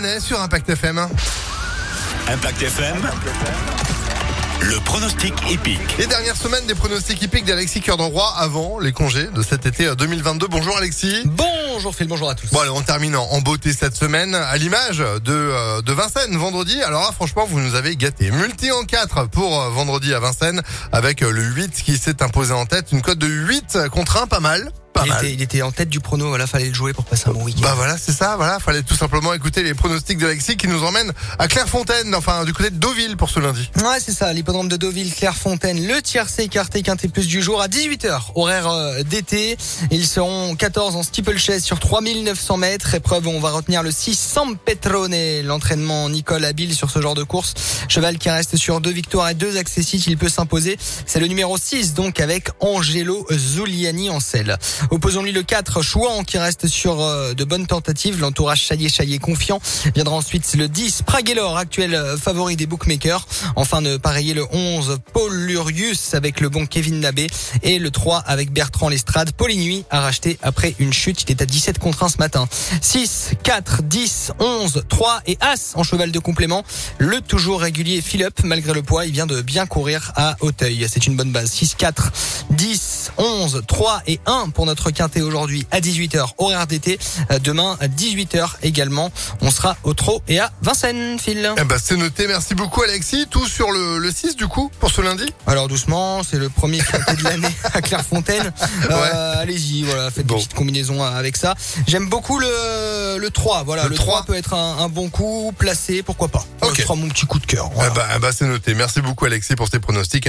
Manet sur Impact FM. Impact FM. Le pronostic épique. Les dernières semaines des pronostics hippiques d'Alexis Cœur d'Enroi avant les congés de cet été 2022. Bonjour Alexis. Bonjour Phil, bonjour à tous. Bon allez, on termine en, beauté cette semaine à l'image de, euh, de Vincennes vendredi. Alors là, franchement, vous nous avez gâté. Multi en 4 pour euh, vendredi à Vincennes avec euh, le 8 qui s'est imposé en tête. Une cote de 8 contre 1, pas mal. Pas il, mal. était, il était en tête du prono, voilà, fallait le jouer pour passer un bon week-end. Bah voilà, c'est ça, voilà. Fallait tout simplement écouter les pronostics d'Alexis qui nous emmènent à Clairefontaine, enfin du côté de Deauville pour ce lundi. Ouais, c'est ça, l'hippodrome de Deauville, Clairefontaine, le tiercé écarté quinté plus du jour à 18h, horaire euh, d'été. Ils seront 14 en steeplechase sur 3900 mètres. Épreuve où on va retenir le 6 San Petrone, l'entraînement Nicole habile sur ce genre de course. Cheval qui reste sur deux victoires et deux accessites, il peut s'imposer. C'est le numéro 6 donc avec Angelo Zuliani en selle. Opposons-lui le 4 Chouan qui reste sur euh, de bonnes tentatives. L'entourage Chaillé Chaillé confiant. Viendra ensuite le 10 Praguelor, actuel euh, favori des bookmakers. Enfin de pareiller le 11 Paul Lurius avec le bon Kevin Nabé et le 3 avec Bertrand Lestrade. Paulinuit a racheté après une chute. Il est à 17 contre 1 ce matin. 6, 4, 10, 11, 3 et As en cheval de complément. Le toujours régulier Philip, malgré le poids, il vient de bien courir à Hauteuil. C'est une bonne base. 6, 4, 10, 11, 3 et 1 pour notre quintet aujourd'hui à 18h, horaire d'été. Demain à 18h également. On sera au trot et à Vincennes, Phil. Eh ben c'est noté, merci beaucoup Alexis. Tout sur le, le 6 du coup pour ce lundi? Alors doucement, c'est le premier quintet de l'année à Clairefontaine. Euh, Allez-y, voilà, faites Bon. des petites combinaisons avec ça. J'aime beaucoup le, le 3. Voilà, Le le, 3. 3 peut être un, un bon coup placé, pourquoi pas. Ok. Sera mon petit coup de cœur. voilà. Eh ben, eh ben, c'est noté. Merci beaucoup Alexis pour tes pronostics.